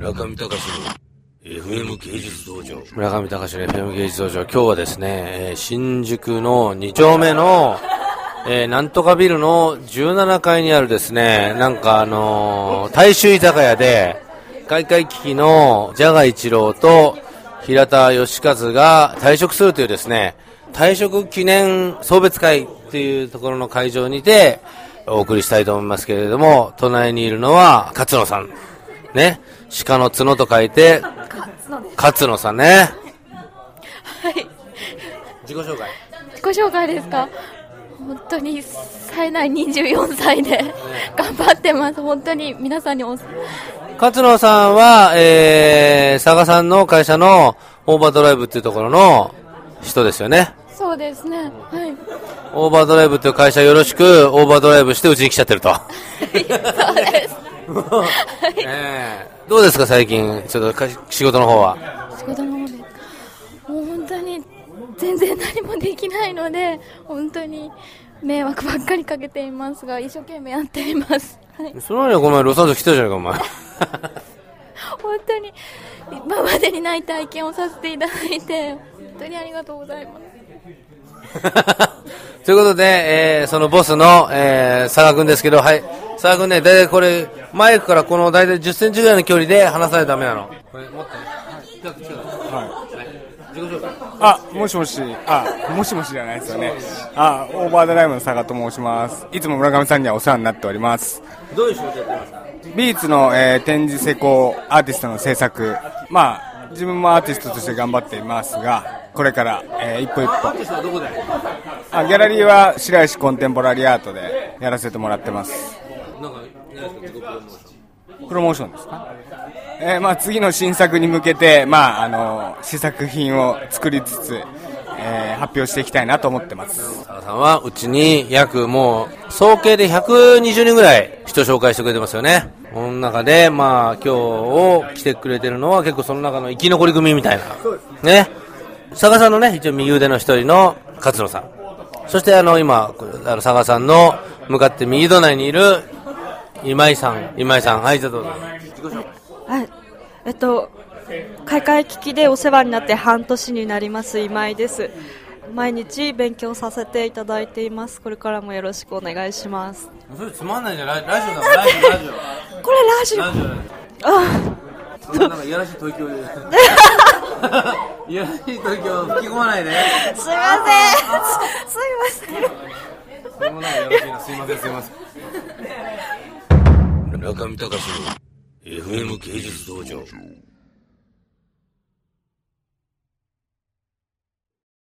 村上隆の FM 芸術道場。村上隆の FM 芸術道場。今日はですね、えー新宿の2丁目の、えーなんとかビルの17階にあるですね、なんかあのー大衆居酒屋で、開会危機のジャガ一郎と平田義和が退職するというですね、退職記念送別会っていうところの会場にてお送りしたいと思いますけれども、隣にいるのは勝野さん。ね。鹿の角と書いて、勝野さんね。はい。自己紹介。自己紹介ですか？本当に冴えない24歳で頑張ってます。本当に皆さんにお、勝野さんは、えー、佐賀さんの会社のオーバードライブっていうところの人ですよね。そうですね。はい。オーバードライブっていう会社よろしく、オーバードライブしてうちに来ちゃってると。そうです。えーどうですか最近、ちょっとか仕事の方は。仕事の方でもう本当に全然何もできないので、本当に迷惑ばっかりかけていますが、一生懸命やっています。はい。その前にこの前ロサンゼルス来たじゃないか、お前。本当に今までにない体験をさせていただいて、本当にありがとうございます。ということで、えーそのボスの、えー佐賀君ですけど、はい。佐賀君ね、だいたいこれ、マイクからこの大体10センチぐらいの距離で話さないとダメなの。これ、もっとね。近く近く。自己紹介。あ、もしもし、あ、もしもしじゃないですよね。あ、オーバードライブの佐賀と申します。いつも村上さんにはお世話になっております。どういう仕事やってますか？ビーツの、えー展示施工アーティストの制作。まあ、自分もアーティストとして頑張っていますが、これから、えー一歩一歩。アーティストはどこで？あ、ギャラリーは白石コンテンポラリーアートでやらせてもらってます。なんか、プロモーション。プロモーションですか？えーまあ、次の新作に向けて、まあ、あの試作品を作りつつ、えー発表していきたいなと思ってます佐賀さんはうちに約もう、総計で120人ぐらい人紹介してくれてますよね。この中で、まあ、今日を来てくれてるのは結構その中の生き残り組みたいな。ね。佐賀さんのね、一応右腕の一人の勝野さん。そしてあの、今、あの佐賀さんの向かって右隣にいる今井さん。今井さん。はい、じゃあどうぞ。はい。えっと、開会危機でお世話になって半年になります今井です。毎日勉強させていただいています。これからもよろしくお願いします。それつまんないじゃん。ララジオだ ラジオ、ラジオ。これラジオラジオ。あそんななんかいやらしい吐息をいやらしい吐息を吹き込まないで。すいません。すすいません。それもなんかやらしいな。すいません、すいません。中見隆の FM 芸術道場。